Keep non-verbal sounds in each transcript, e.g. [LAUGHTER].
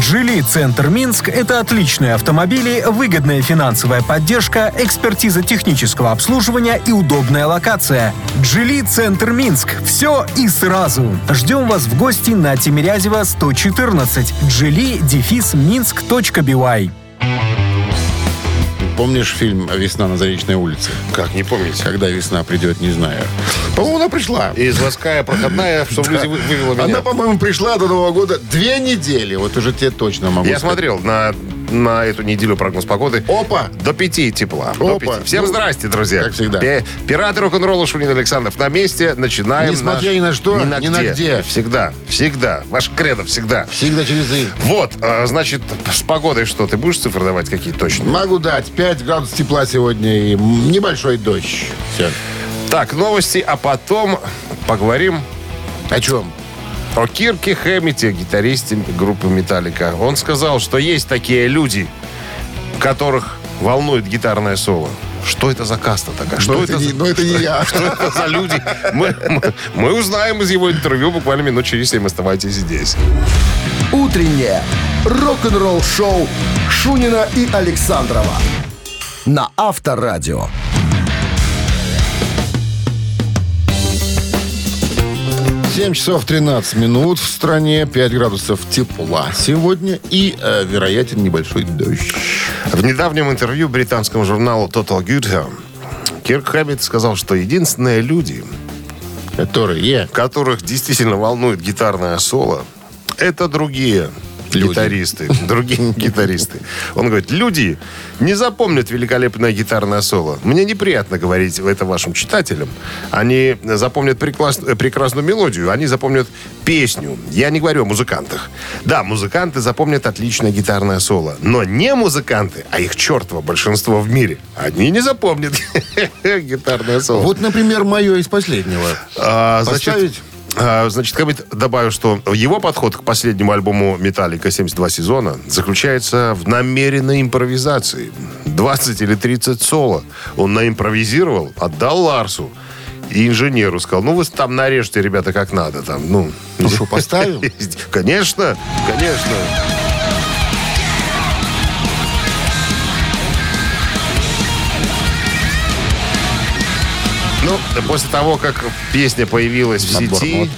«Джили Центр Минск» — это отличные автомобили, выгодная финансовая поддержка, экспертиза технического обслуживания и удобная локация. «Джили Центр Минск» — все и сразу. Ждем вас в гости на Тимирязева 114. «Джили» дефис минск.бивай. Помнишь фильм «Весна на Заречной улице»? Как, не помните? Когда весна придет, не знаю. По-моему, она пришла. И заводская проходная, [LAUGHS] что в люди вы- вывела меня. Она, по-моему, пришла до Нового года две недели. Вот уже тебе точно могу Я смотрел на, на эту неделю прогноз погоды. Опа! До пяти тепла. До Опа. пяти. Всем Ну, здрасте, друзья. как всегда. Пи- Пираты рок-н-ролла Шунин Александров на месте. Начинаем Несмотря наш- ни на что, ни на где. Всегда, всегда. Ваш кредо всегда. Всегда через «и». Вот, а, значит, с погодой что? Ты будешь цифры давать какие точно? Могу дать 5 градусов тепла сегодня и небольшой дождь. Все. Так, новости, а потом поговорим О чем? О Кирке Хэммите, гитаристе группы «Металлика». Он сказал, что есть такие люди, которых волнует гитарное соло. Что это за каста такая? Что Но это, это, не, за... но это не я. [LAUGHS] Что это за люди? Мы, мы- мы узнаем из его интервью буквально минут через семь. Оставайтесь здесь. «Утреннее рок-н-ролл-шоу» Шунина и Александрова на Авторадио. 7 часов 13 минут в стране, 5 градусов тепла сегодня и э, вероятен небольшой дождь. В недавнем интервью британскому журналу Total Good Кирк Хэммит сказал, что единственные люди, Которые которых действительно волнует гитарное соло, это другие Люди. гитаристы. Другие гитаристы. Он говорит, люди не запомнят великолепное гитарное соло. Мне неприятно говорить это вашим читателям. Они запомнят э, прекрасную мелодию, они запомнят песню. Я не говорю о музыкантах. Да, музыканты запомнят отличное гитарное соло. Но не музыканты, а их чертово большинство в мире. Они не запомнят [LAUGHS] гитарное соло. Вот, например, мое из последнего. А, Поставить? Значит, значит, Хэммит добавил, что его подход к последнему альбому «Металлика. 72 сезона» заключается в намеренной импровизации. 20 или 30 соло он наимпровизировал, отдал Ларсу и инженеру. Сказал, ну вы там нарежьте, ребята, как надо. Там, ну, Ну что, поставим? [LAUGHS] Конечно, конечно. После того, как песня появилась в Набор сети, нот.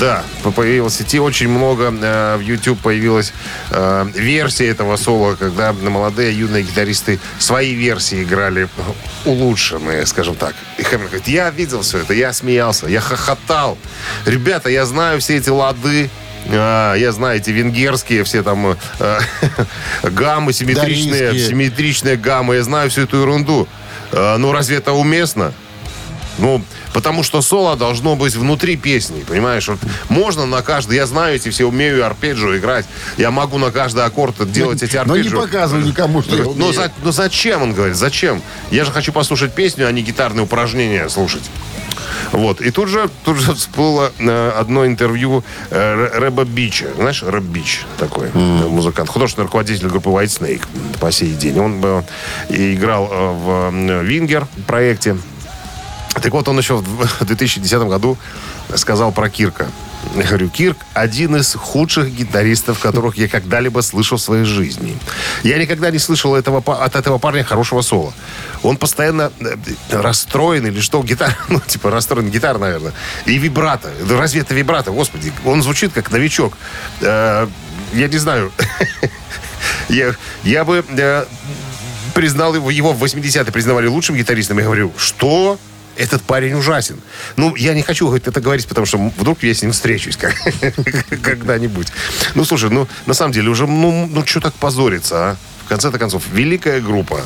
да, по- появилась в сети, очень много э, в YouTube появилась э, версия этого соло, когда молодые юные гитаристы свои версии играли улучшенные, скажем так. И Хэммер говорит, я видел все это, я смеялся, я хохотал. Ребята, я знаю все эти лады, а, я знаю эти венгерские все там э, [LAUGHS] гаммы симметричные, симметричные гаммы, я знаю всю эту ерунду. Э, ну, разве это уместно? Ну, потому что соло должно быть внутри песни, понимаешь? Вот можно на каждый, я знаю эти все, умею арпеджио играть, я могу на каждый аккорд делать эти Но не арпеджио. показывай никому, что я Ну, умею. за- ну зачем, он говорит, зачем? Я же хочу послушать песню, а не гитарные упражнения слушать. Вот. И тут же, тут же всплыло э, одно интервью э, Рэба Бича. Знаешь, Рэб Бич такой э, музыкант. Художественный руководитель группы White Snake по сей день. Он э, играл э, в э, Вингер проекте. Так вот, он еще в [LAUGHS] 2010 году сказал про Кирка. Я говорю, Кирк один из худших гитаристов, которых я когда-либо слышал в своей жизни. Я никогда не слышал этого, от этого парня хорошего соло. Он постоянно э, расстроен или что, гитара, [LAUGHS] ну, типа расстроен гитара, наверное. И вибрато. Разве это вибрато? Господи, он звучит как новичок. Э, я не знаю. [LAUGHS] Я, я бы э, признал его, его в 80-е признавали лучшим гитаристом. Я говорю, что? Этот парень ужасен. Ну, я не хочу это говорить, потому что вдруг я с ним встречусь [LAUGHS] когда-нибудь. Ну, слушай, ну, на самом деле, уже, ну, ну что так позориться, а? В конце-то концов, великая группа.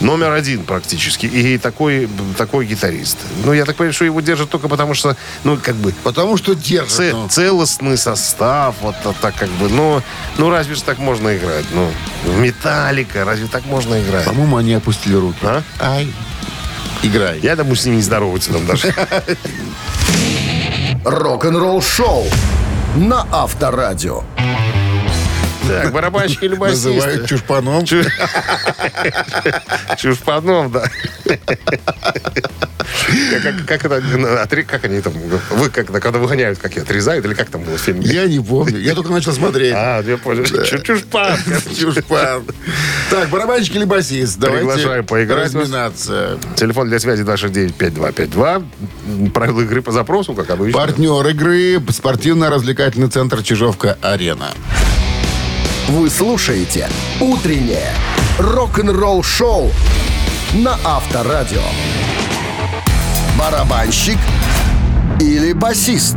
Номер один практически. И такой, такой гитарист. Ну, я так понимаю, что его держат только потому, что, ну, как бы, Потому что держит. Ц- ну. целостный состав, вот так как бы, ну, ну разве же так можно играть? Ну, в Металлика, разве так можно играть? По-моему, они опустили руки. А? Ай. Играй. Я думаю, с ними не здороваются там даже. [LAUGHS] Рок-н-ролл-шоу на Авторадио. Так, барабанщик или басист? Называют чушпаном. Чу- Чушпаном, да. Как- Как как это, как они там, вы когда, когда выгоняют, как ее, отрезают, или как там было в фильме? Я не помню. Я только начал смотреть. А, я понял. Чу- Чушпан. Чушпан. Так, барабанщик или басист? Давайте Приглашаем поиграть. разминаться. Телефон для связи 269-5252. Правила игры по запросу, как обычно. Партнер игры спортивно-развлекательный центр Чижовка-Арена. Вы слушаете «Утреннее рок-н-ролл-шоу» на Авторадио. Барабанщик или басист?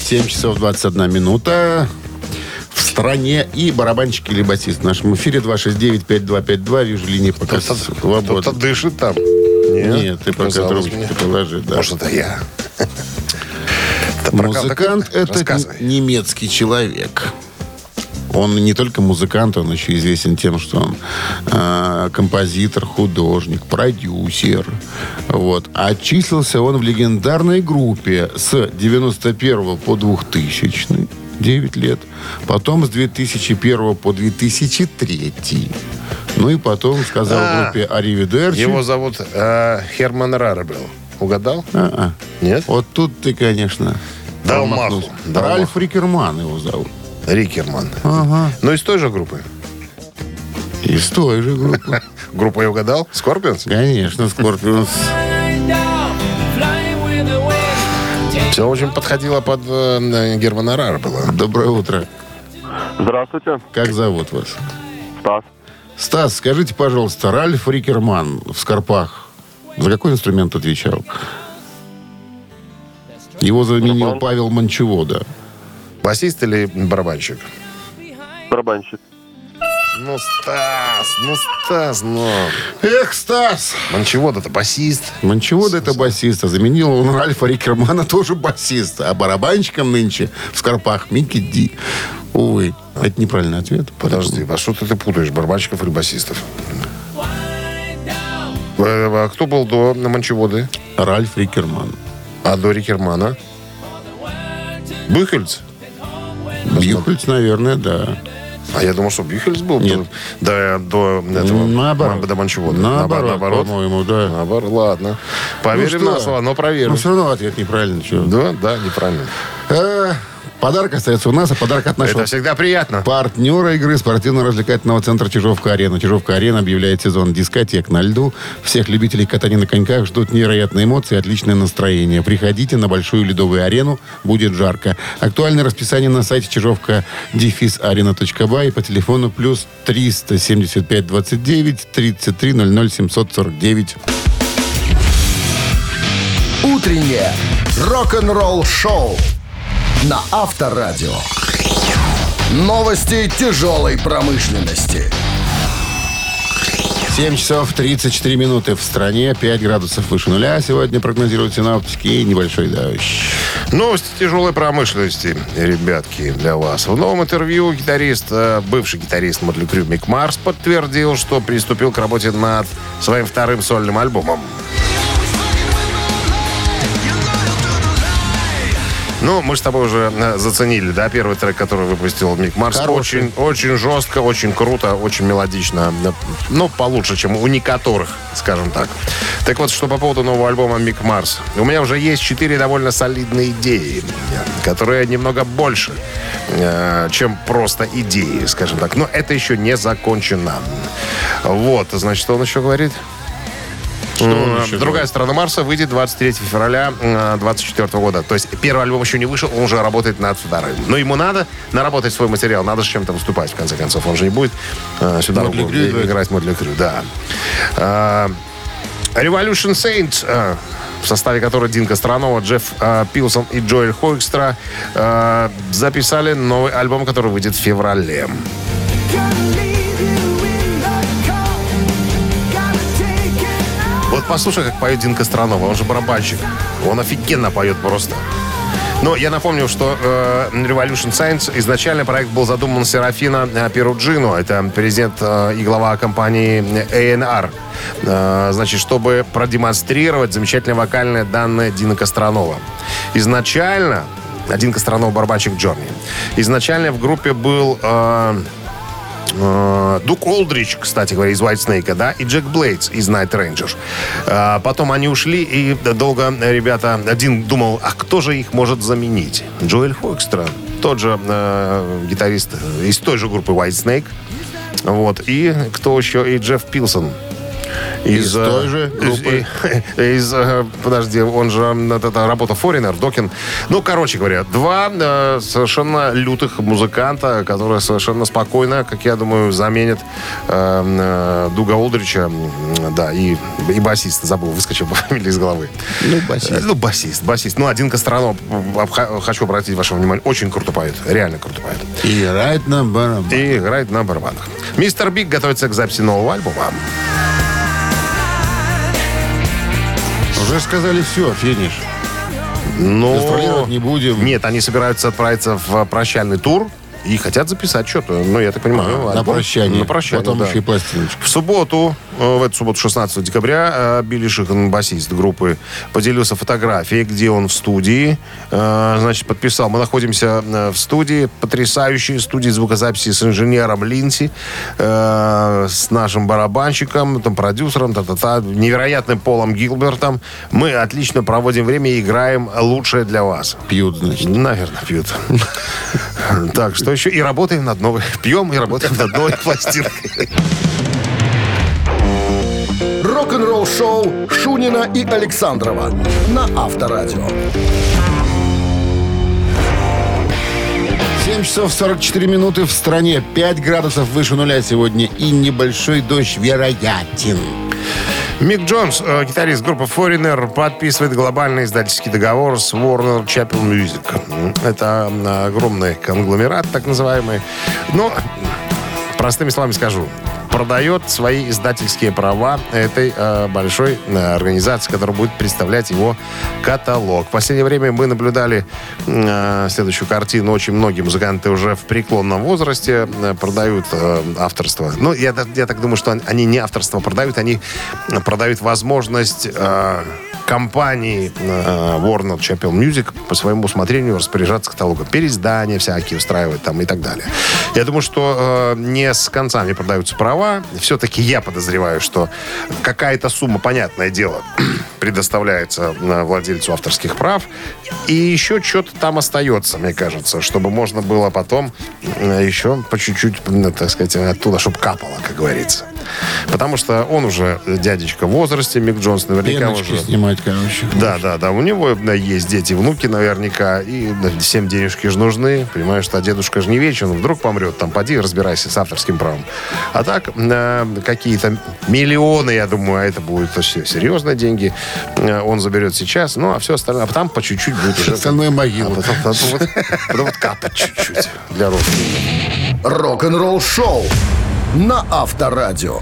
7 часов 21 минута. В стране и барабанщик или басист. В нашем эфире 269-5252. Вижу линии пока Кто-то свободны. кто-то дышит там. Нет, Нет, ты пока трубочку мне. положи. Да. Может, это я. Это прокат Музыкант это Рассказывай. немецкий человек. Он не только музыкант, он еще известен тем, что он э, композитор, художник, продюсер. Вот. А числился он в легендарной группе с 91 по 2000 9 лет. Потом с 2001 по 2003. Ну и потом сказал А, группе Аривидерчи. Его зовут э, Херман Рарабел. Угадал? А-а. Нет? Вот тут ты, конечно, Дал маху, дал Ральф маху. Рикерман его зовут. Рикерман. Ага. Ну, из той же группы. Из той же группы. [LAUGHS] Группа я угадал? Скорпионс? Конечно, Скорпионс. Все очень подходило под э, Германа Раребелла. Доброе утро. Здравствуйте, Как зовут вас? Стас. Стас, скажите, пожалуйста, Ральф Рикерман в Скорпах за какой инструмент отвечал? Его заменил Барабан. Павел Манчевода. Басист или барабанщик? Барабанщик. Ну, Стас, ну, Стас, ну. Эх, Стас! Манчевод это басист. Манчевода это басист, а заменил он Ральфа Рикермана [LAUGHS] тоже басист. А барабанщиком нынче в Скорпах Микки Ди. Увы, это неправильный ответ. Подожди, а что ты, ты путаешь, барабанщиков или басистов? Э, А кто был до Манчеводы? Ральф Рикерман. А до Рикермана? Бюхельц? Бьюхельц, наверное, да. А я думал, что Бюхельц был Нет. до, до этого, Наоборот. до Манчевода. Наоборот, Наоборот? по-моему, да. Наоборот, ладно. Поверим Ну на слово, но проверим. Но все равно ответ неправильный. чё. Да, да, неправильно. Подарок остается у нас, а подарок от нашего Это всегда приятно. партнера игры спортивно-развлекательного центра Чижовка-Арена. Чижовка-Арена объявляет сезон дискотек на льду. Всех любителей катания на коньках ждут невероятные эмоции и отличное настроение. Приходите на большую ледовую арену, будет жарко. Актуальное расписание на сайте чижовка арена.бай и по телефону плюс 375 29 33 00 749. «Утреннее рок-н-ролл-шоу» на Авторадио. Новости тяжелой промышленности. 7 часов 34 минуты в стране, 5 градусов выше нуля. Сегодня прогнозируют синоптики и небольшой дождь. Новости тяжелой промышленности, ребятки, для вас. В новом интервью гитарист, э, бывший гитарист Мотли Крю Мик Марс подтвердил, что приступил к работе над своим вторым сольным альбомом. Ну, мы с тобой уже э, заценили, да, первый трек, который выпустил Мик Марс. Хороший. Очень, очень жестко, очень круто, очень мелодично. Ну, получше, чем у некоторых, скажем так. Так вот, что по поводу нового альбома Мик Марс. У меня уже есть четыре довольно солидные идеи, э, которые немного больше, э, чем просто идеи, скажем так. Но это еще не закончено. Вот, значит, что он еще говорит? М, еще Другая сторона Марса выйдет 23 февраля 2024 года. То есть первый альбом еще не вышел, он уже работает над вторым. Но ему надо наработать свой материал, надо с чем-то выступать, в конце концов. Он же не будет э, сюда Мотли в- Крю играть. играть Модли Крю, да. Revolution Saint, э, в составе которой Дин Костронова, Джефф э, Пилсон и Джоэль Хойкстра э, записали новый альбом, который выйдет в феврале. Вот послушай, как поет Дин Костронова. Он же барабанщик. Он офигенно поет просто. Но я напомню, что э, Revolution Science изначально проект был задуман Серафина э, Перуджино. Это президент э, и глава компании A&R. Э, значит, чтобы продемонстрировать замечательные вокальные данные Дина Костронова. Изначально один Костронов барабанщик Джорни. Изначально в группе был э, э, Дук Олдрич, кстати говоря, из White Snake, да, и Джек Блейдс из Night Ranger. Э, потом они ушли, и долго ребята... Один думал, а кто же их может заменить? Джоэль Фокстра, тот же э, гитарист из той же группы White Snake. Вот. И кто еще? И Джефф Пилсон. Из э, той же группы? Из, [LAUGHS] из, э, подожди, он же это, работа Форинер, Докин. Ну, короче говоря, два э, совершенно лютых музыканта, которые совершенно спокойно, как я думаю, заменят э, э, Дуга Олдрича, да, и, и басист, забыл, выскочил по [LAUGHS] фамилии из головы. Ну, басист. Э, Ну, басист, басист. Ну, один х- хочу обратить ваше внимание, очень круто поет, реально круто поет. И играет на барабан. И играет на барабанах. Мистер Биг готовится к записи нового альбома. Уже сказали все, финиш. Но... Гастролировать не будем. Нет, они собираются отправиться в прощальный тур и хотят записать что-то. Ну, я так понимаю, На альбом. прощание. На прощание, Потом да. еще и пластиночку. В субботу, э, в эту субботу, 16 декабря, э, Билли Шихан, басист группы, поделился фотографией, где он в студии. Э, Значит, подписал. Мы находимся в студии, потрясающей студии звукозаписи с инженером Линси, с нашим барабанщиком, там, продюсером, та-та-та, невероятным Полом Гилбертом. Мы отлично проводим время и играем лучшее для вас. Пьют, значит. Наверное, пьют. [LAUGHS] Так, что еще? И работаем над новой... [LAUGHS] Пьем и работаем над новой [LAUGHS] пластинкой. Рок-н-ролл шоу Шунина и Александрова на Авторадио. 7 часов 44 минуты в стране. 5 градусов выше нуля сегодня. И небольшой дождь вероятен. Мик Джонс, э, гитарист группы Foreigner, подписывает глобальный издательский договор с Warner Chapel Music. Это огромный конгломерат, так называемый. Но, простыми словами скажу, продает свои издательские права этой э, большой э, организации, которая будет представлять его каталог. В последнее время мы наблюдали э, следующую картину. Очень многие музыканты уже в преклонном возрасте э, продают э, авторство. Ну, я, я так думаю, что они не авторство продают, они продают возможность э, компании э, Warner Chapel Music по своему усмотрению распоряжаться каталогом. Переиздания всякие устраивать там и так далее. Я думаю, что э, не с концами продаются права. Все-таки я подозреваю, что какая-то сумма, понятное дело, [CLEARS THROAT] предоставляется э, владельцу авторских прав. И еще что-то там остается, мне кажется, чтобы можно было потом э, еще по чуть-чуть, так сказать, оттуда, чтобы капало, как говорится. Потому что он уже дядечка в возрасте, Мик Джонс наверняка Пеночки уже... снимать, короче. Да, да, да. У него да, есть дети, внуки наверняка. И да, всем денежки же нужны. Понимаешь, что дедушка же не вечен. Вдруг помрет. Там поди разбирайся с авторским правом. А так, э, какие-то миллионы, я думаю, а это будут все серьезные деньги. э, он заберет сейчас. Ну, а все остальное. А там по чуть-чуть будет уже... Остальное А могила. потом, потом вот, потом вот капать чуть-чуть для родственников. Рок-н-ролл шоу на Авторадио.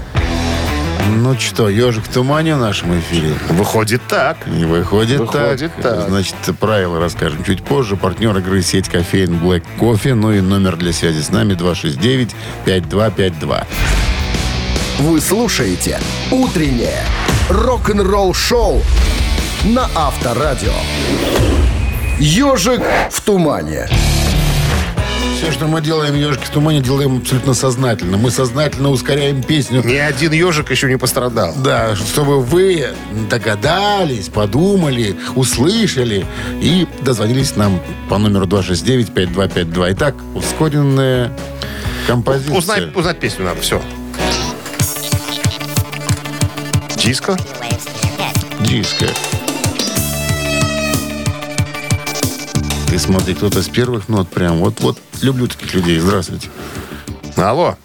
Ну что, ежик в тумане в нашем эфире? Выходит так. Не выходит, Выходит так. так. Значит, правила расскажем чуть позже. Партнер игры сеть кофеин Black Кофе. Ну и номер для связи с нами 269-5252. Вы слушаете «Утреннее рок-н-ролл шоу» на Авторадио. «Ежик в тумане». Все, что мы делаем ежики в тумане, делаем абсолютно сознательно. Мы сознательно ускоряем песню. Ни один ежик еще не пострадал. Да, чтобы вы догадались, подумали, услышали и дозвонились нам по номеру 269-5252. Итак, ускоренная композиция. Узнать, узнать песню надо, все. Диско? Диско. Ты смотри, кто-то с первых нот прям. Вот-вот люблю таких людей. Здравствуйте. Алло.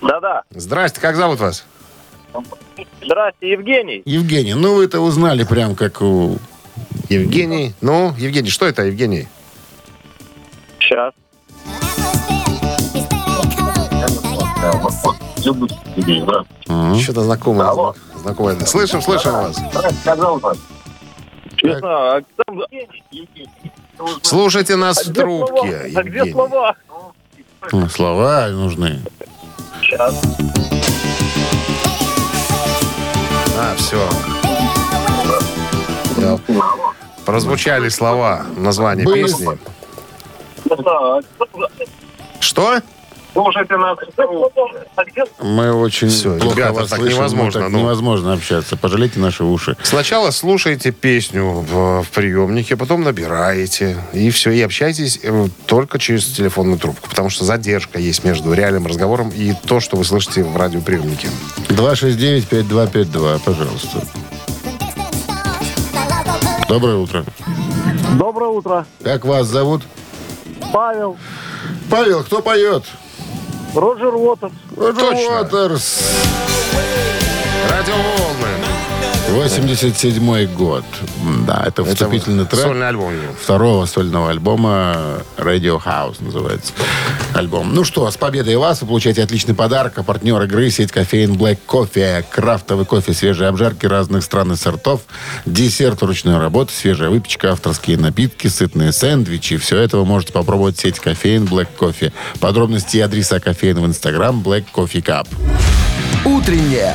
Да-да. Здрасте, как зовут вас? Здрасте, Евгений. Евгений, ну вы это узнали прям как у... Евгений. Ну, Евгений, что это, Евгений? Сейчас. Что-то знакомое. Знакомое. Слышим, слышим вас. А там... Слушайте нас А в трубке, А где слова? Ну, Слова нужны. Сейчас. А, все. прозвучали слова названия Были. песни. Что? Слушайте нас. Мы очень Всё, плохо ребята, вас так слышим, невозможно, так ну. невозможно общаться. Пожалейте наши уши. Сначала слушаете песню в, в приемнике, потом набираете, и все, и общайтесь э, только через телефонную трубку, потому что задержка есть между реальным разговором и то, что вы слышите в радиоприемнике. 269-5252, пожалуйста. Доброе утро. Доброе утро. Как вас зовут? Павел. Павел, кто поет? Роджер Уотерс. Роджер Точно. Уотерс. Радиоволны. 87 год. Да, это вступительный трек. Сольный альбом. второго сольного альбома Radio House называется альбом. Ну что, с победой вас вы получаете отличный подарок. А партнер игры сеть кофеин Black Coffee. Крафтовый кофе, свежие обжарки разных стран и сортов, десерт ручной работы, свежая выпечка, авторские напитки, сытные сэндвичи. Все это вы можете попробовать в сеть кофеин Black Coffee. Подробности и адреса кофеин в Инстаграм Black Coffee Cup. Утреннее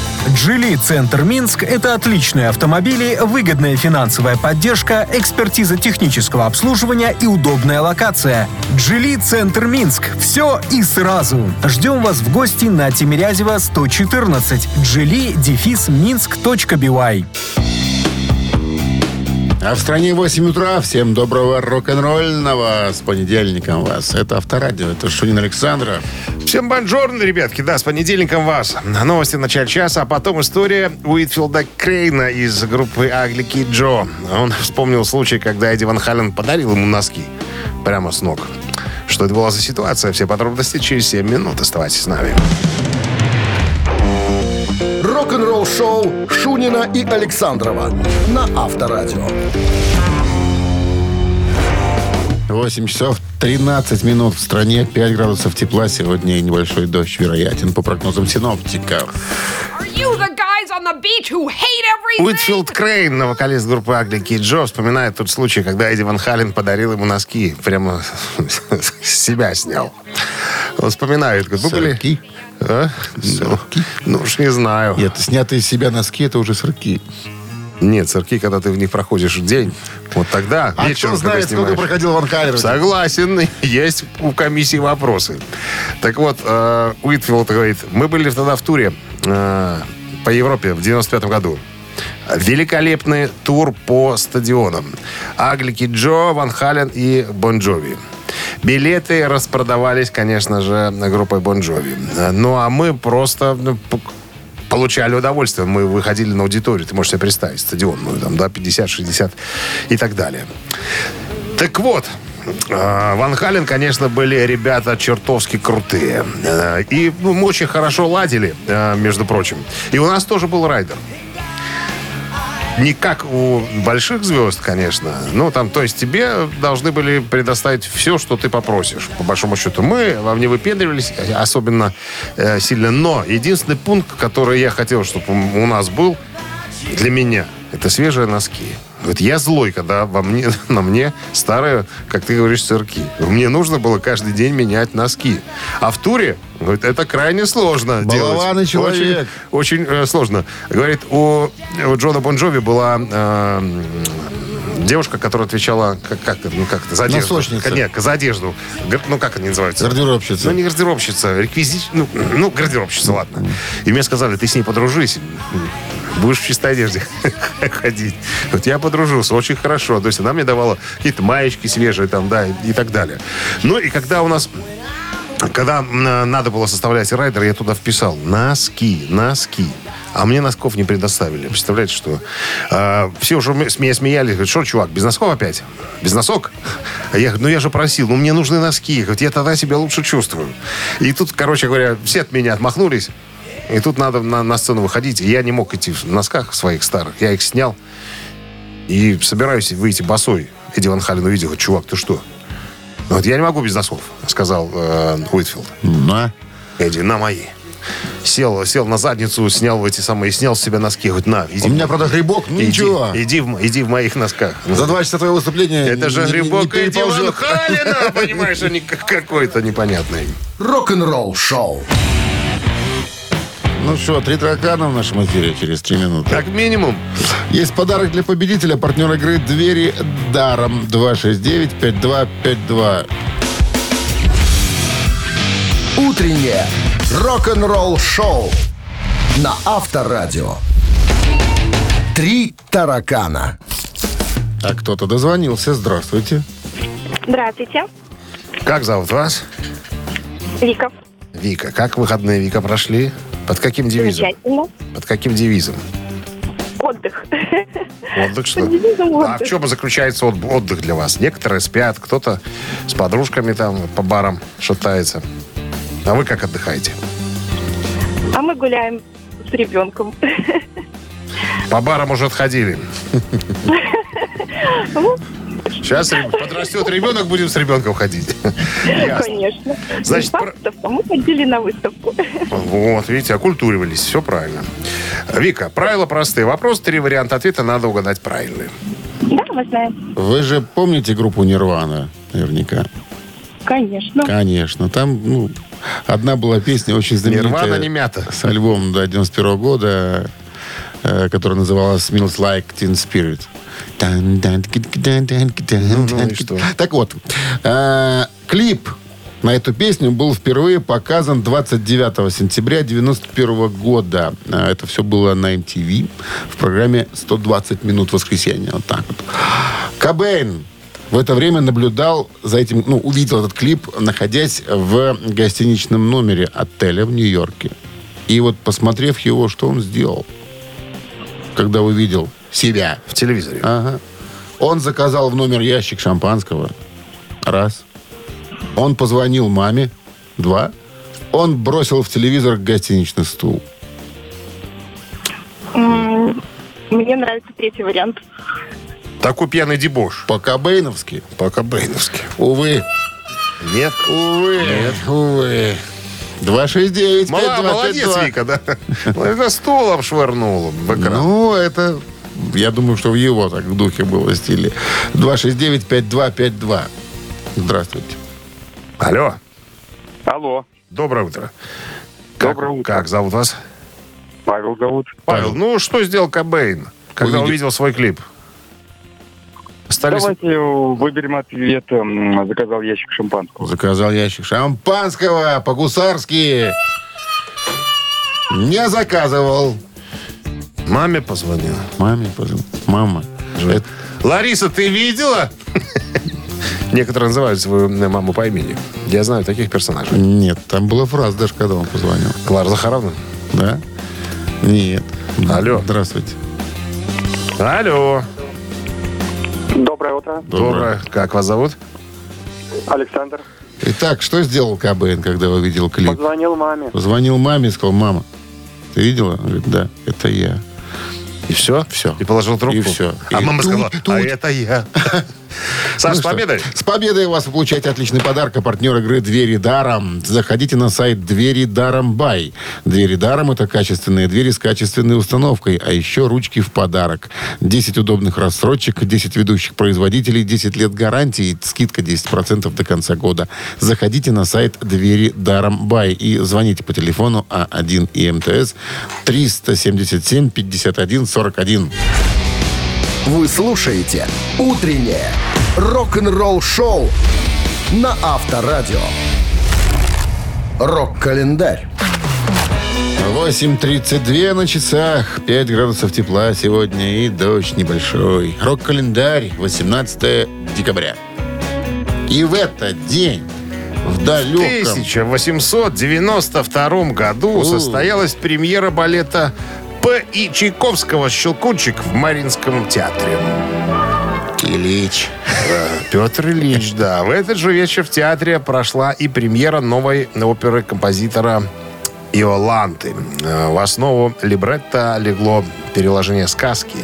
«Джили Центр Минск» — это отличные автомобили, выгодная финансовая поддержка, экспертиза технического обслуживания и удобная локация. «Джили Центр Минск» — все и сразу. Ждем вас в гости на Тимирязева 114. «Джили» дефис минск.бивай. А в стране 8 утра. Всем доброго рок-н-ролльного. С понедельником вас. Это Авторадио. Это Шунин Александра. Всем бонжорно, ребятки. Да, с понедельником вас. Новости в начале часа, а потом история Уитфилда Крейна из группы Агли Кид Джо. Он вспомнил случай, когда Эдди Ван Хален подарил ему носки прямо с ног. Что это была за ситуация? Все подробности через 7 минут. Оставайтесь с нами. Рок-н-ролл-шоу Шунина и Александрова на Авторадио. 8 часов 13 минут в стране, 5 градусов тепла. Сегодня и небольшой дождь вероятен по прогнозам синоптиков. Уитфилд Крейн, вокалист группы Агли Кид Джо, вспоминает тот случай, когда Эдди Ван Хален подарил ему носки. Прямо [LAUGHS] с себя снял. Он вспоминает. говорит, Вы были... Сырки? А? Ну, ну уж не знаю. Нет, снятые из себя носки, это уже сырки. Нет, сырки, когда ты в них проходишь день, вот тогда А вечером, кто знает, сколько проходил Ван Халлер? Согласен, [LAUGHS] есть у комиссии вопросы. Так вот, э, Уитфилд говорит, мы были тогда в туре э, по Европе в 95 году. Великолепный тур по стадионам. Ugly Kid Joe, Van Halen и Bon Jovi. Билеты распродавались, конечно же, группой Bon Jovi. Ну, а мы просто ну, получали удовольствие. Мы выходили на аудиторию, ты можешь себе представить, стадионную, там, да, 50, 60 и так далее. Так вот, э, Ван Хален, конечно, были ребята чертовски крутые. Э, И ну, мы очень хорошо ладили, э, между прочим. И у нас тоже был райдер. Не как у больших звезд, конечно. Ну, там, то есть тебе должны были предоставить все, что ты попросишь. По большому счету. Мы вам не выпендривались особенно э, сильно. Но единственный пункт, который я хотел, чтобы у нас был для меня, это свежие носки. Вот я злой, когда во мне, [LAUGHS] на мне старые, как ты говоришь, сырки. Мне нужно было каждый день менять носки. А в туре, говорит, это крайне сложно Балованный делать. человек. Очень, очень, э, сложно. Говорит, у, у Джона Бон Джови была э, девушка, которая отвечала, как, как, ну, как это, за одежду. Носочница. Нет, за одежду. Ну, как они называются? Гардеробщица. Ну, не гардеробщица, реквизит... Ну, ну, гардеробщица, ладно. И мне сказали, ты с ней подружись. Будешь в чистой одежде [LAUGHS] ходить. Вот я подружился очень хорошо. То есть она мне давала какие-то маечки свежие там, да, и, так далее. Ну, и когда у нас когда надо было составлять райдер, я туда вписал носки, носки. А мне носков не предоставили. Представляете, что? А, все уже с меня смеялись. Говорят, что, чувак, без носков опять? Без носок? А я говорю, ну я же просил, ну мне нужны носки. Говорит, я тогда себя лучше чувствую. И тут, короче говоря, все от меня отмахнулись. И тут надо на, на сцену выходить. И я не мог идти в носках своих старых. Я их снял. И собираюсь выйти босой. Эдди Ван Хален увидел, чувак, ты что? Вот я не могу без носков, сказал э, Уитфилд. На. Эдди, на мои. сел, сел на задницу, снял эти самые, снял с себя носки. Говорит, на, иди. У меня, правда, грибок, ну иди, ничего. Иди, в, иди в моих носках. За два часа твоего выступления Это же не- не- не грибок Эдди Ван. Халина, понимаешь, а не к- [LAUGHS] какой-то непонятный. Рок-н-ролл шоу. Ну что, три таракана в нашем эфире через три минуты. Как минимум. Есть подарок для победителя, партнер игры «Двери даром» 269-5252. Утреннее рок-н-ролл шоу на Авторадио. Три таракана. А кто-то дозвонился. Здравствуйте. Здравствуйте, Как зовут вас? Вика. Вика. Как выходные Вика прошли? Под каким девизом? Под каким девизом? Отдых. Отдых, что? А в чем заключается от- отдых для вас? Некоторые спят, кто-то с подружками там по барам шатается. А вы как отдыхаете? А мы гуляем с ребенком. По барам уже отходили. Ну, Сейчас [LAUGHS] подрастет ребенок, будем с ребенком ходить. Ясно. Конечно. Значит, На про-. Мы ходили на выставку. Вот, видите, окультуривались, все правильно. Вика, правила простые. Вопрос, три варианта ответа, надо угадать правильные. Да, мы знаем. Вы же помните группу «Нирвана» наверняка? Конечно. Конечно. Там, ну, одна была песня очень знаменитая. Нирвана не мята. С альбомом до 91 года, которая называлась «Smells Like Teen Spirit». ну и что? Так вот, э, клип на эту песню был впервые показан 29 сентября 91 года. Э, Это все было на MTV в программе «120 минут воскресенья». Вот так вот. Кобейн в это время наблюдал за этим, ну, увидел этот клип, находясь в гостиничном номере отеля в Нью-Йорке. И вот, посмотрев его, что он сделал, когда увидел себя. В телевизоре. Ага. Он заказал в номер ящик шампанского. Раз. Он позвонил маме. Два. Он бросил в телевизор гостиничный стул. Мне нравится третий вариант. Такой пьяный дебош. По-кобейновски. По-кабейновски. Увы. Нет? Увы. Увы. 269 Мала- молодец, Вика, да? Ну, это стулом швырнул в экран. Ну, это, я думаю, что в его так в духе было стиле. 269-5252. Здравствуйте. Алло. Алло, Доброе утро. Как, Доброе утро. Как зовут вас? Павел зовут. Павел, ну что сделал Кобейн, когда Увидел- увидел свой клип? Остались... Давайте выберем ответ. М, Заказал ящик шампанского. Заказал ящик шампанского по-гусарски. Не заказывал. Маме позвонил. Маме позвонил. Мама. это- Лариса, ты видела? [LAUGHS] Некоторые называют свою э, маму по имени. Я знаю таких персонажей. Нет, там была фраза даже, когда он позвонил. Клара Захаровна? Да? Нет. Алло. Здравствуйте. Алло. Доброе утро. Доброе. Как вас зовут? Александр. Итак, что сделал КБН, когда увидел клип? Позвонил маме. Позвонил маме и сказал, мама, ты видела? Она говорит, да, это я. И все? Все. И положил трубку? И всё. А И мама тут, сказала, тут. а это я. [LAUGHS] Саш, Ну с что, победой! С победой вас вы получаете отличный подарок. А партнер игры «Двери даром». Заходите на сайт «Двери даром бай». «Двери даром» — это качественные двери с качественной установкой. А еще ручки в подарок. 10 удобных рассрочек, 10 ведущих производителей, 10 лет гарантии, скидка 10% до конца года. Заходите на сайт «Двери даром бай» и звоните по телефону А1 и МТС 377 51 41. Вы слушаете «Утреннее рок-н-ролл-шоу» на Авторадио. Рок-календарь. 8.32 на часах, 5 градусов тепла сегодня и дождь небольшой. Рок-календарь, 18 декабря. И в этот день, в В далеком... 1892 году У. состоялась премьера балета П. И. Чайковского «Щелкунчик» в Мариинском театре. Ильич. Петр Ильич, да. В этот же вечер в театре прошла и премьера новой оперы композитора Иоланты. Э, В основу либретто легло переложение сказки,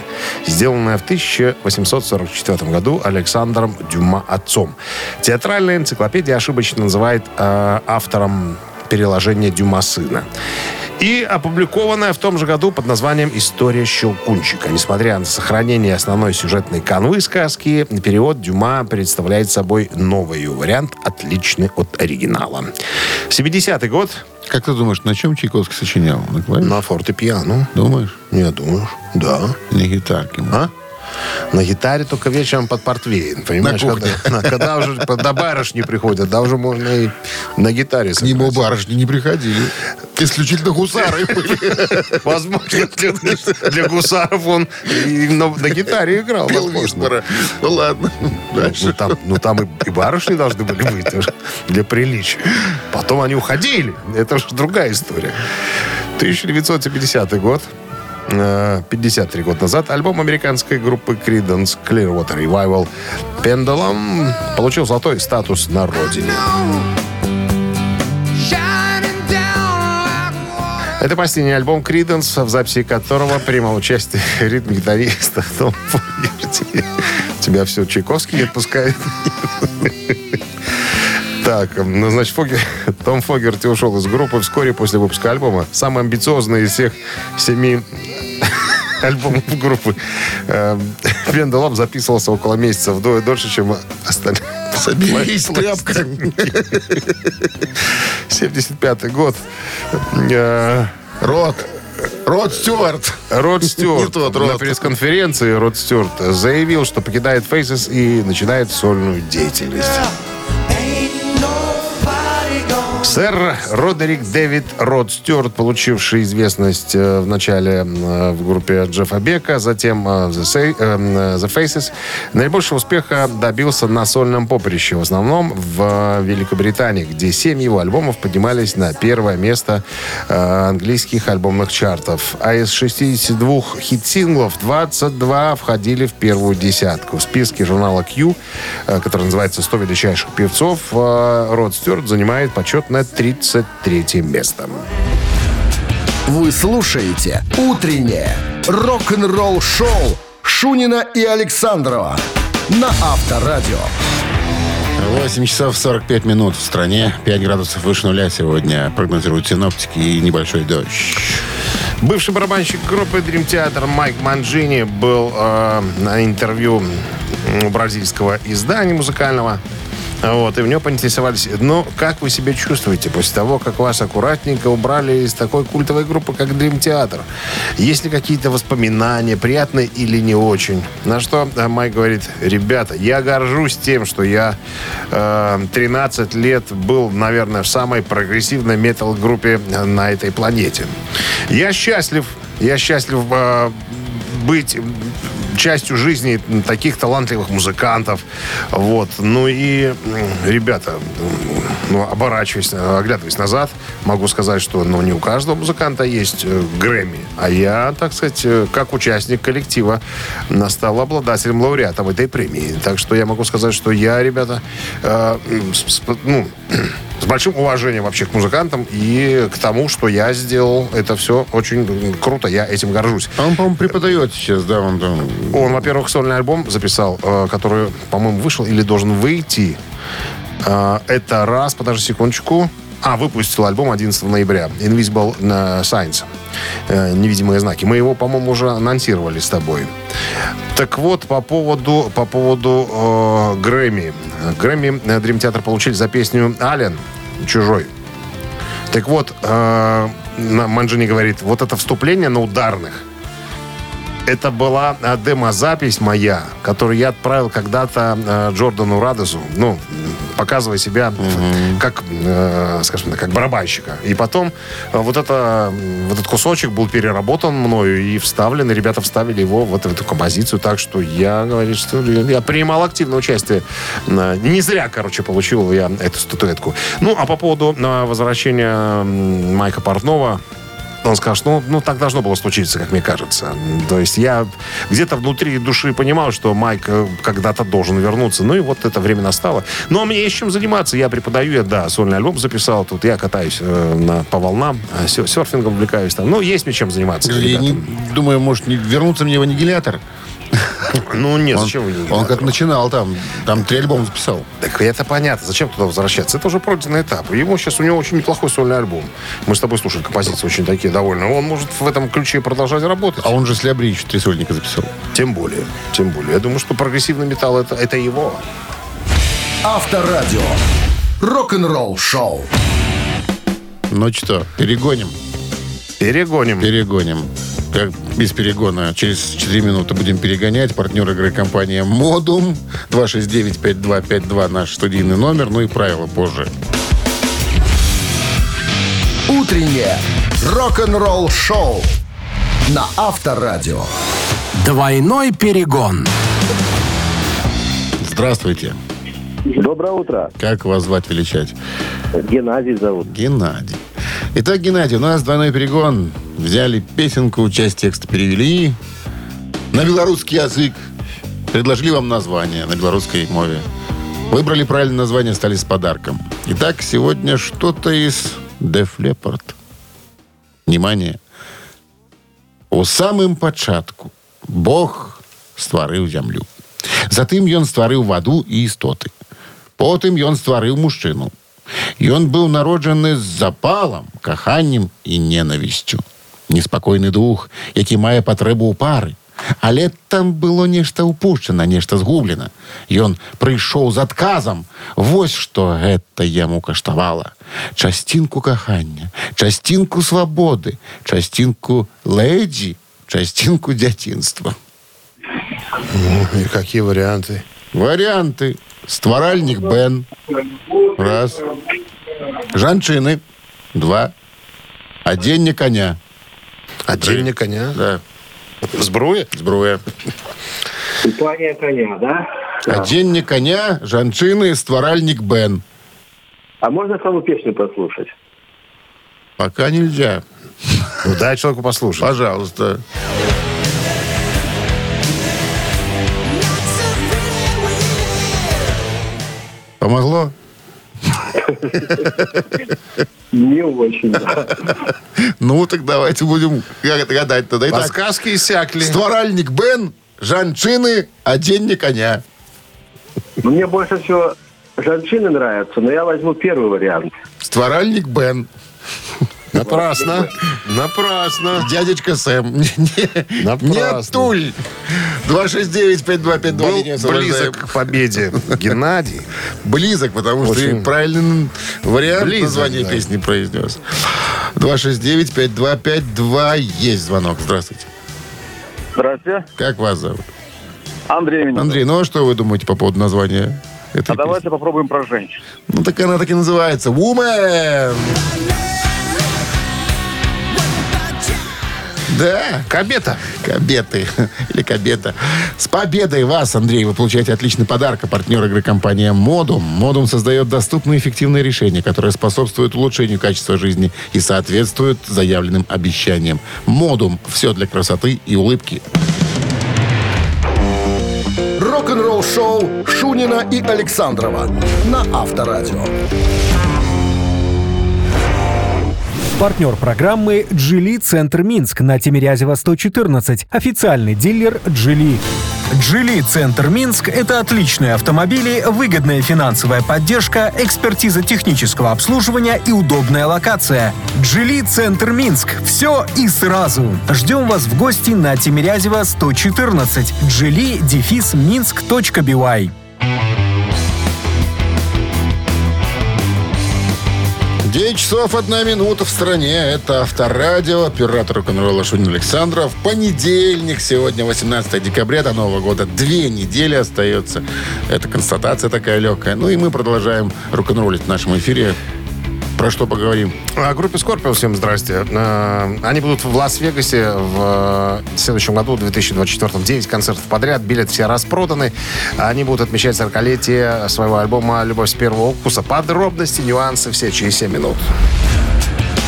сделанное в 1844 году Александром Дюма отцом. Театральная энциклопедия ошибочно называет э, автором переложения Дюма сына. И опубликованная в том же году под названием «История Щелкунчика». Несмотря на сохранение основной сюжетной канвы сказки, перевод Дюма представляет собой новый вариант, отличный от оригинала. 70-й год Как ты думаешь, на чем Чайковский сочинял? На на фортепиано. Думаешь? Я думаю, да. На гитарке. А? На гитаре только вечером под портвейн, понимаешь? [LAUGHS] На кухне. Когда, когда уже до барышни приходят, да уже можно и на гитаре К нему барышни не приходили. Исключительно гусары. [LAUGHS] Возможно, для, гусаров он на, гитаре играл. Возможно. Виспора. Ну ладно. Ну Дальше. там, ну, там и, барышни должны были быть для приличия. Потом они уходили. Это уже другая история. 1970 год. Э, 53 года назад альбом американской группы Creedence Clearwater Revival Pendulum получил золотой статус на родине. Это последний альбом Creedence, в записи которого принимал участие [LAUGHS] ритм-гитариста Том Фогерти. Тебя все Чайковский отпускает. [LAUGHS] Так, ну, значит, Фогер, [LAUGHS] Том Фогерти ушел из группы вскоре после выпуска альбома. Самый амбициозный из всех семи [LAUGHS] альбомов группы. [LAUGHS] Пендалом записывался около месяца вдвое дольше, чем остальные. Соберись, тряпка. 75 год. Э, Рот. Рот Стюарт. Род Стюарт тот на Род. пресс-конференции Род Стюарт заявил, что покидает Faces и начинает сольную деятельность. Сэр Родерик Дэвид Род Стюарт, получивший известность э, в начале э, в группе Джеффа Бека, затем э, The, Faces, наибольшего успеха добился на сольном поприще, в основном в Великобритании, где семь его альбомов поднимались на первое место английских альбомных чартов. А из 62 хит-синглов 22 входили в первую десятку. В списке журнала Q, который называется «100 величайших певцов», Род Стюарт занимает почетное 33 место. Вы слушаете «Утреннее рок-н-ролл-шоу» Шунина и Александрова на Авторадио. 8 часов 45 минут в стране. 5 градусов выше нуля сегодня. Прогнозируют синоптики и небольшой дождь. Бывший барабанщик группы Dream Theater Майк Манджини был э, на интервью у бразильского издания музыкального. Вот, и в него поинтересовались, ну, как вы себя чувствуете после того, как вас аккуратненько убрали из такой культовой группы, как Dream Theater? Есть ли какие-то воспоминания, приятные или не очень? На что э, Майк говорит, ребята, я горжусь тем, что я э, 13 лет был, наверное, в самой прогрессивной метал-группе на этой планете. Я счастлив, я счастлив э, быть частью жизни таких талантливых музыкантов. Вот. Ну и, ребята, ну, оборачиваясь, оглядываясь назад, могу сказать, что ну, не у каждого музыканта есть э, Грэмми. А я, так сказать, э, как участник коллектива, стал обладателем лауреатом этой премии. Так что я могу сказать, что я, ребята, э, ну, [CLEARS THROAT] с большим уважением вообще к музыкантам и к тому, что я сделал. Это все очень круто. Я этим горжусь. А он, по-моему, преподает сейчас, да, он там... Он, во-первых, сольный альбом записал, э, который, по-моему, вышел или должен выйти. Э, Это раз, подожди секундочку. А, выпустил альбом 11 ноября. Invisible э, Signs. Э, Невидимые знаки. Мы его, по-моему, уже анонсировали с тобой. Так вот, по поводу, по поводу э, Грэмми. Грэмми э, Dream Theater получили за песню «Ален» «Чужой». Так вот, э, Манджини говорит, вот это вступление на ударных, это была э, демозапись моя, которую я отправил когда-то э, Джордану Радосу, ну, показывая себя в- как, э, скажем так, как барабанщика. И потом э, вот, это, вот этот кусочек был переработан мною и вставлен, и ребята вставили его вот в эту композицию, так что я, говорю, что я принимал активное участие. Не зря, короче, получил я эту статуэтку. Ну, а по поводу возвращения Майка Портнова, он скажет, ну, ну, так должно было случиться, как мне кажется. То есть я где-то внутри души понимал, что Майк э, когда-то должен вернуться. Ну и вот это время настало. Но мне есть чем заниматься. Я преподаю, я, да, сольный альбом записал. Тут я катаюсь э, на, по волнам, э, сер- серфингом увлекаюсь. Там. Ну, есть мне чем заниматься. Я не, думаю, может, не вернуться мне в аннигилятор. [LAUGHS] Ну нет, Он, зачем вы не он как начинал там, там три альбома записал. Так это понятно. Зачем туда возвращаться? Это уже пройденный этап. Ему сейчас у него очень неплохой сольный альбом. Мы с тобой слушали композиции очень такие довольно. Он может в этом ключе продолжать работать. А он же с Лябрич три сольника записал. Тем более. Тем более. Я думаю, что прогрессивный металл это, это его. Авторадио. Рок-н-ролл шоу. Ну что, перегоним? Перегоним. Перегоним. Как без перегона. Через 4 минуты будем перегонять. Партнер игры компания Модум. 269-5252 наш студийный номер. Ну и правила позже. Утреннее рок-н-ролл шоу на Авторадио. Двойной перегон. Здравствуйте. Доброе утро. Как вас звать, величать? Геннадий зовут. Геннадий. Итак, Геннадий, у нас двойной перегон. Взяли песенку, часть текста перевели на белорусский язык. Предложили вам название на белорусской мове. Выбрали правильное название, стали с подарком. Итак, сегодня что-то из Def Leppard. Внимание. У самым пачатку Бог стварыў зямлю. Затым ён стварыў ваду і істоты. Потым ён стварыў мужчыну. Ён быў народжаны з запалам, каханнем і ненавісцю. Неспакойны дух, які мае патрэбу ў пары. Але там было нешта ўпушчана, нешта згублена. Ён прыйшоў з адказам. Вось што гэта яму каштавала. Часцінку кахання, часцінку свабоды, часцінку лэдзі, часцінку дзяцінства. И какие варианты? Варианты. Стваральник Бен. Раз. Жанчыны. Два. Оденне коня. Отдельник коня. Да. Сбруя? Збруя. Купание коня, да? Оденне коня, жанчыны, стваральник Бен. А можно саму песню послушать? Пока нельзя. Ну, дай человеку послушать. Пожалуйста. Помогло? Не очень, да. Ну, так давайте будем гадать тогда. Итак, Подсказки иссякли. стваральник Бен, жанчыны, оденне коня. Но Мне больше всего женщины нравятся, но я возьму первый вариант. Стваральник Бен. Напрасно. Напрасно. Дядечка Сэм. [LAUGHS] Напрасно. не оттуль. 269-5252. Был близок к победе. Геннадий. [LAUGHS] Близок, потому что Очень правильный вариант Близок, названия да. песни произнес. 269-5252. Есть звонок. Здравствуйте. Здравствуйте. Как вас зовут? Андрей меня Андрей, ну а что вы думаете по поводу названия этой. А давайте попробуем про женщин. песни? Ну так она так и называется. Woman! Да, Кабета. Кабеты. [LAUGHS] Или Кабета. С победой вас, Андрей! Вы получаете отличный подарок. А партнер игры компания Модум. Модум создает доступные и эффективные решения, которые способствуют улучшению качества жизни и соответствуют заявленным обещаниям. Модум. Все для красоты и улыбки. Рок-н-ролл шоу Шунина и Александрова на Авторадио. Партнер программы «Джили Центр Минск» на Тимирязева 114. Официальный дилер «Джили». «Джили Центр Минск» — это отличные автомобили, выгодная финансовая поддержка, экспертиза технического обслуживания и удобная локация. «Джили Центр Минск» — все и сразу. Ждем вас в гости на Тимирязева 114. «Джили» 9 часов 1 минута в стране. Это Авторадио, оператор рок-н-ролла Шунин Александров. Понедельник, сегодня 18 декабря, до Нового года. Две недели остается. Это констатация такая легкая. Ну и мы продолжаем рок-н-роллить в нашем эфире. Про что поговорим? О группе Scorpio всем здрасте. Э, Они будут в Лас-Вегасе в э, следующем году, в 2024 9 концертов подряд. Билеты все распроданы. Они будут отмечать 40-летие своего альбома «Любовь с первого укуса». Подробности, нюансы все через 7 минут.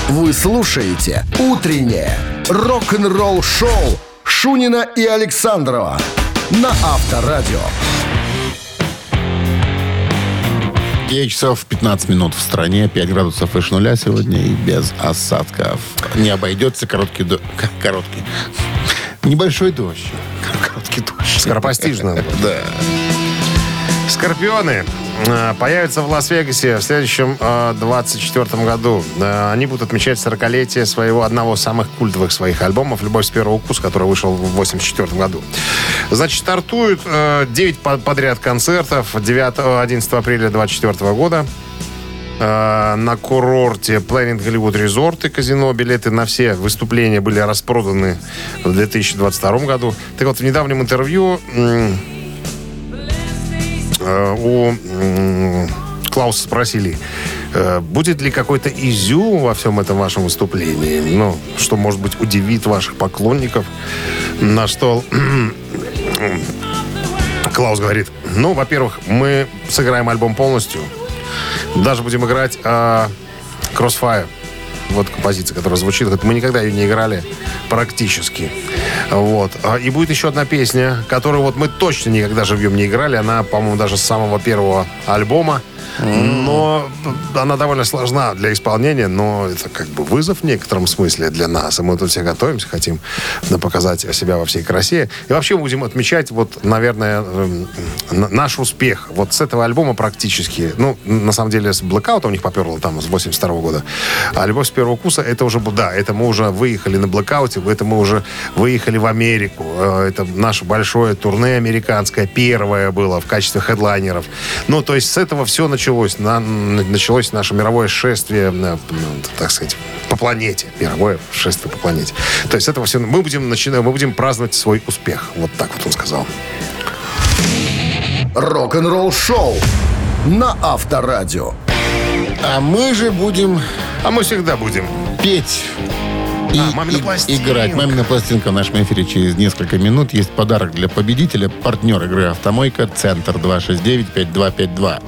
Вы слушаете «Утреннее рок-н-ролл-шоу» Шунина и Александрова на Авторадио. 9 часов 15 минут в стране, 5 градусов выше нуля сегодня и без осадков. Не обойдется короткий... до- Короткий. Небольшой дождь. Короткий дождь. Скоропостижно. [LAUGHS] Да. Скорпионы э, появятся в Лас-Вегасе в следующем э, 24 году. Э, Они будут отмечать 40-летие своего одного из самых культовых своих альбомов «Любовь с первого укуса», который вышел в 84 году. Значит, стартуют э, 9 по- подряд концертов 9-11 апреля 24 года э, на курорте Planet Hollywood Resort и казино. Билеты на все выступления были распроданы в 2022 году. Так вот, в недавнем интервью э, у м, Клауса спросили, э, будет ли какой-то изюм во всем этом вашем выступлении? Ну, что, может быть, удивит ваших поклонников? На что Клаус говорит, ну, во-первых, мы сыграем альбом полностью. Даже будем играть а, Crossfire. Вот композиция, которая звучит. Мы никогда ее не играли практически. Вот. А, И будет еще одна песня, которую вот мы точно никогда живьем не играли. Она, по-моему, даже с самого первого альбома. Но она довольно сложна для исполнения, но это как бы вызов в некотором смысле для нас. И мы тут все готовимся, хотим показать себя во всей красе. И вообще будем отмечать, вот, наверное, эм, наш успех. Вот с этого альбома практически, ну, на самом деле, с Blackout у них поперло там с 82 года. А «Любовь с первого вкуса» это уже, да, это мы уже выехали на Blackout, это мы уже выехали в Америку. Э, Это наше большое турне американское, первое было в качестве хедлайнеров. Ну, то есть с этого все началось. На- началось наше мировое шествие, э, так сказать, по планете. Мировое шествие по планете. То есть этого все... Мы будем, начинать, мы будем праздновать свой успех. Вот так вот он сказал. Рок-н-ролл шоу на Авторадио. А мы же будем А мы всегда будем. петь и, А, «Мамина и- пластинка». играть. Мамина пластинка в нашем эфире через несколько минут. Есть подарок для победителя. Партнер игры «Автомойка». Центр 269-5252.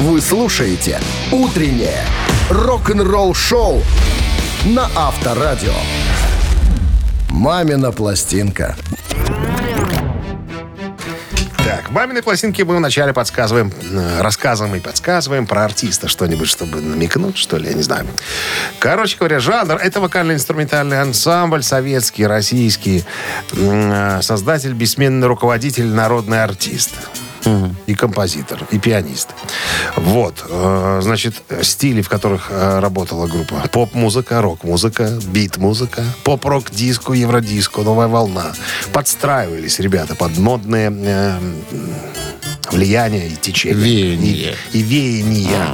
Вы слушаете «Утреннее рок-н-ролл шоу» на Авторадио. «Мамина пластинка». Так, маминой пластинке мы вначале подсказываем, э, рассказываем и подсказываем про артиста что-нибудь, чтобы намекнуть, что ли, я не знаю. Короче говоря, жанр — это вокально-инструментальный ансамбль, советский, российский, э, создатель, бессменный руководитель, народный артист. И композитор, и пианист. Вот, э, значит, стили, в которых э, работала группа. Поп-музыка, рок-музыка, бит-музыка, поп-рок, диско, евродиско, новая волна. Подстраивались ребята под модные влияния и течения. Веяния. И, и веяния.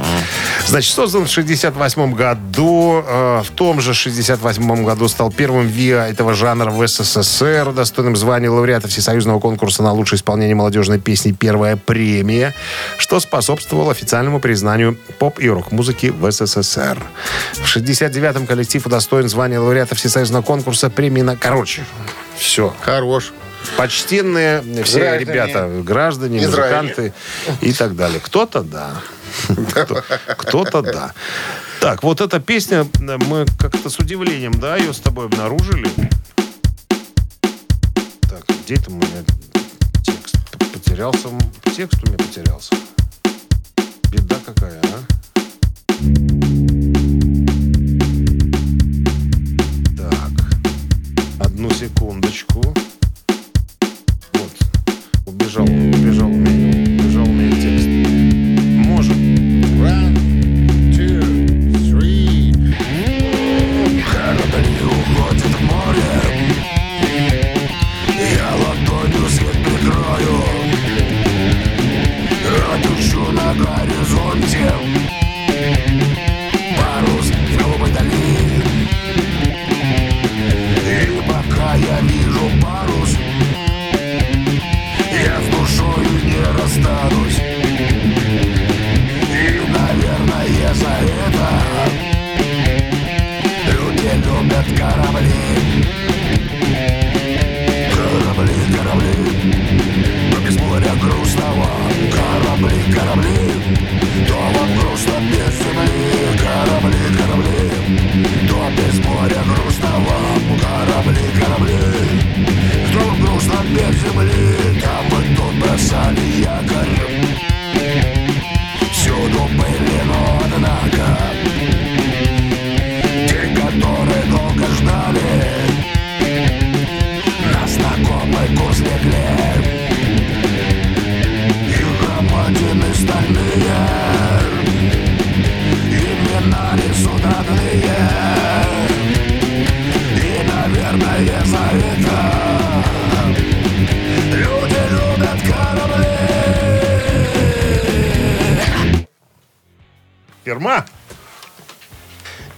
Значит, создан в 68 году. э, в том же 68 году стал первым ВИА этого жанра в СССР, достойным звания лауреата Всесоюзного конкурса на лучшее исполнение молодежной песни «Первая премия», что способствовало официальному признанию поп- и рок-музыки в СССР. В 69-м коллектив удостоен звания лауреата Всесоюзного конкурса премии на... Короче, все. Хорош. Почтенные все Граждане. ребята, граждане, Израиля. музыканты и так далее. Кто-то да. Кто- Кто-то да. Так, вот эта песня, мы как-то с удивлением, да, ее с тобой обнаружили. Так, где это у меня текст? Потерялся, текст у меня потерялся. Беда какая, а? Так, одну секундочку.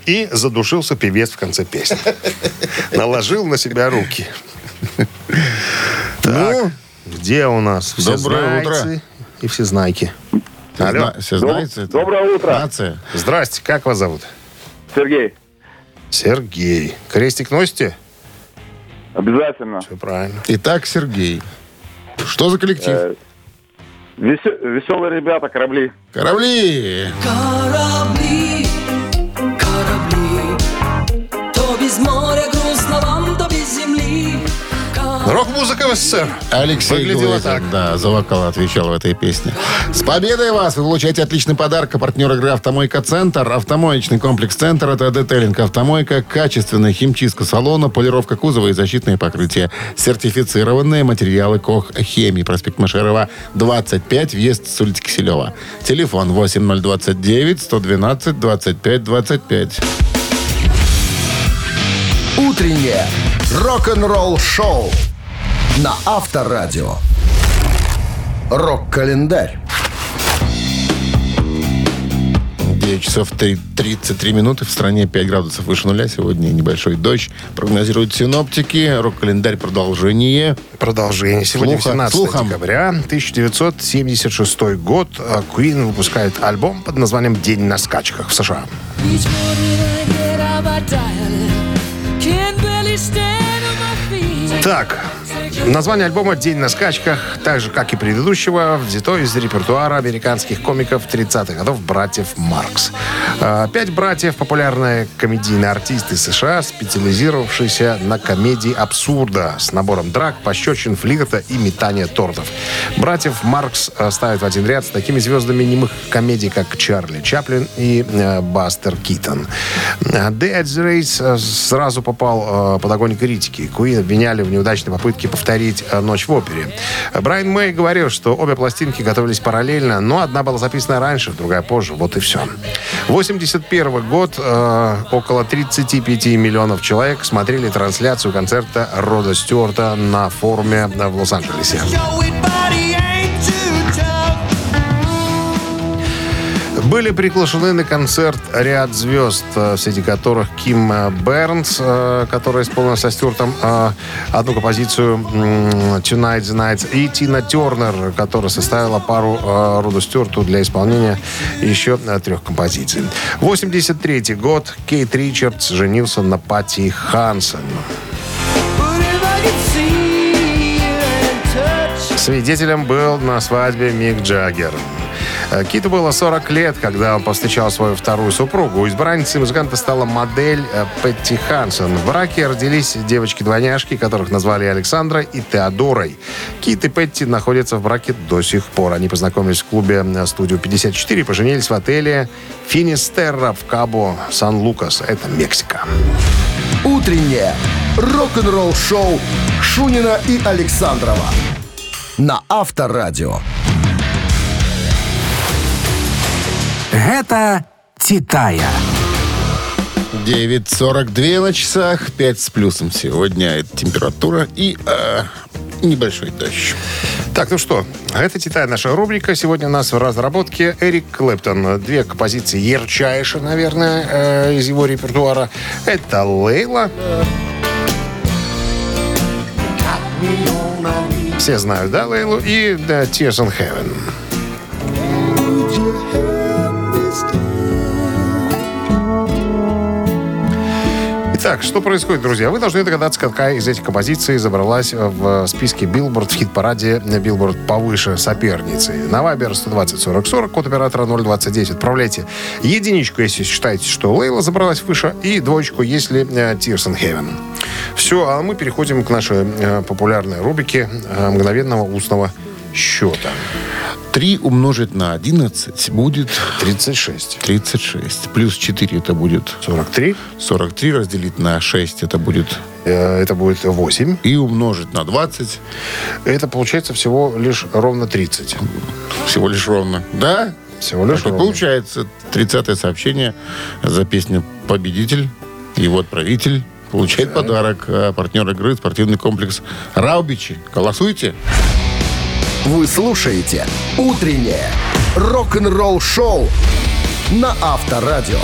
И задушился певец в конце песни. [LAUGHS] Наложил на себя руки. Так, где у нас все Доброе утро. и все знайки? Алло. Все знаете? Доброе утро. Нация. Здрасте, как вас зовут? Сергей, Сергей. Крестик носите? Обязательно. Все правильно. Итак, Сергей. Что за коллектив? Э, весе- Веселые ребята, корабли. Корабли. Корабли, Рок-музыка в СССР. Алексей Выглядело Глызин, так. да, за вокал отвечал в этой песне. С победой вас! Вы получаете отличный подарок. А партнер игры «Автомойка Центр». Автомоечный комплекс «Центр» — это детейлинг «Автомойка», качественная химчистка салона, полировка кузова и защитные покрытия. Сертифицированные материалы КОХ «Хемии». Проспект Машерова, 25, въезд с улицы Киселева. Телефон 8029 112 25 25. Утреннее рок-н-ролл-шоу на Авторадио. Рок-календарь. 9 часов 3 33 минуты. В стране 5 градусов выше нуля. Сегодня небольшой дождь. Прогнозируют синоптики. Рок-календарь продолжение. Продолжение. Сегодня Слуха- 18 слухом. декабря 1976 год. А Queen выпускает альбом под названием «День на скачках» в США. Так, название альбома «День на скачках», так же, как и предыдущего, взято из репертуара американских комиков 30-х годов братьев Маркс. А, Пять братьев – популярные комедийные артисты США, специализировавшиеся на комедии абсурда с набором драк, пощечин, флирта и метания тортов. Братьев Маркс ставят в один ряд с такими звездами немых комедий, как Чарли Чаплин и э, Бастер Китон. Dead Race э, сразу попал э, под огонь критики. Куин обвиняли в неудачной попытке повторить э, «Ночь в опере». Брайан Мэй говорил, что обе пластинки готовились параллельно, но одна была записана раньше, другая позже. Вот и все. 81 год. э, около 35 миллионов человек смотрели трансляцию концерта Рода Стюарта на форуме в Лос-Анджелесе. Были приглашены на концерт ряд звезд, э, среди которых Ким э, Бернс, э, которая исполнила со Стюартом одну композицию «Tonight the Night», и Тина Тернер, которая составила пару Роду Стюарту для исполнения еще трех композиций. 83 год. Кейт Ричардс женился на Пати Хансен. Свидетелем был на свадьбе Мик Джаггер. Э, Киту было 40 лет, когда он повстречал свою вторую супругу. Избранницей музыканта стала модель э, Петти Хансен. В браке родились девочки-двойняшки, которых назвали Александра и Теодорой. Кит и Петти находятся в браке до сих пор. Они познакомились в клубе э, «Студио 54» и поженились в отеле «Финистерра» в Кабо, Сан-Лукас. Это Мексика. Утреннее рок-н-ролл-шоу Шунина и Александрова на Авторадио. Гэта Титая. 9.42 на часах, 5 с плюсом сегодня это температура и э, небольшой дождь. Так, ну что, это «Титая» наша рубрика. Сегодня у нас в разработке Эрик Клэптон. Две композиции ярчайшие, наверное, э, из его репертуара. Это «Лейла». Все знают, да, Лейлу? И да, «Tears on Heaven». Итак, что происходит, друзья? Вы должны догадаться, какая из этих композиций забралась в списке Билборд в хит-параде Билборд повыше соперницы. На Viber 120 40 40, код оператора 029. Отправляйте единичку, если считаете, что Лейла забралась выше, и двоечку, если э, in Heaven. Все, а мы переходим к нашей э, популярной рубрике э, мгновенного устного счета. 3 умножить на 11 будет 36. 36. Плюс 4 это будет 43. 43 разделить на 6 это будет Э, Это будет 8. и умножить на 20 Это получается всего лишь ровно 30. всего лишь ровно. Да? Всего лишь Так и ровно. получается 30 сообщение за песню «Победитель». Его отправитель получает подарок. А партнер игры спортивный комплекс «Раубичи». Голосуйте. Вы слушаете «Утреннее рок-н-ролл-шоу» на Авторадио.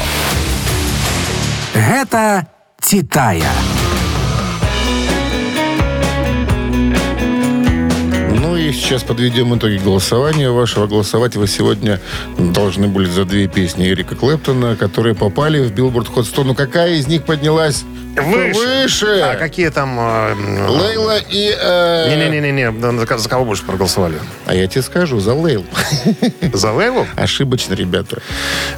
Гэта «Титая». Ну и сейчас подведем итоги голосования вашего. Голосовать вы сегодня должны были за две песни Эрика Клэптона, которые попали в Billboard Hot 100. Ну какая из них поднялась Выше. выше? А какие там... э, Лейла и... э, Не-не-не-не, за, за кого больше проголосовали? А я тебе скажу, за Лейл. [LAUGHS] За Лейлу? Ошибочно, ребята.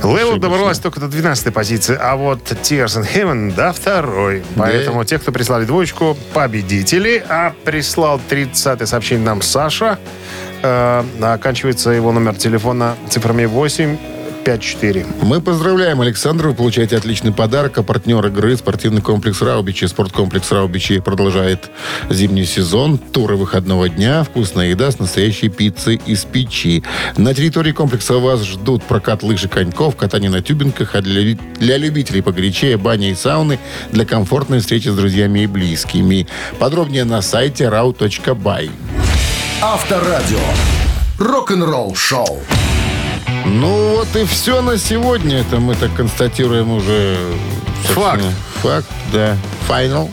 Лейла добралась только до 12 позиции, а вот Tears in Heaven до второй. Поэтому те, кто прислали двоечку, победители. А прислал 30 сообщение нам Саша. Э, оканчивается его номер телефона цифрами 854. Мы поздравляем Александра. Вы получаете отличный подарок. А партнер игры спортивный комплекс Раубичи. Спорткомплекс Раубичи продолжает зимний сезон. Туры выходного дня. Вкусная еда с настоящей пиццей из печи. На территории комплекса вас ждут прокат лыж и коньков, катание на тюбинках, а для, для любителей погорячее баня и сауны для комфортной встречи с друзьями и близкими. Подробнее на сайте rau.by. Авторадио. Рок-н-ролл шоу. Ну вот и все на сегодня. Это мы так констатируем уже... Факт. Факт, да. Final.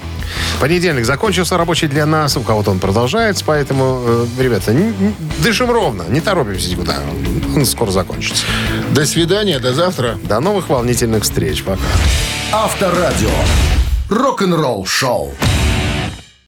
Понедельник закончился рабочий для нас, у кого-то он продолжается, поэтому, э, ребята, н- н- дышим ровно, не торопимся никуда. Он скоро закончится. До свидания, до завтра. До новых волнительных встреч. Пока. Авторадио. Рок-н-ролл шоу.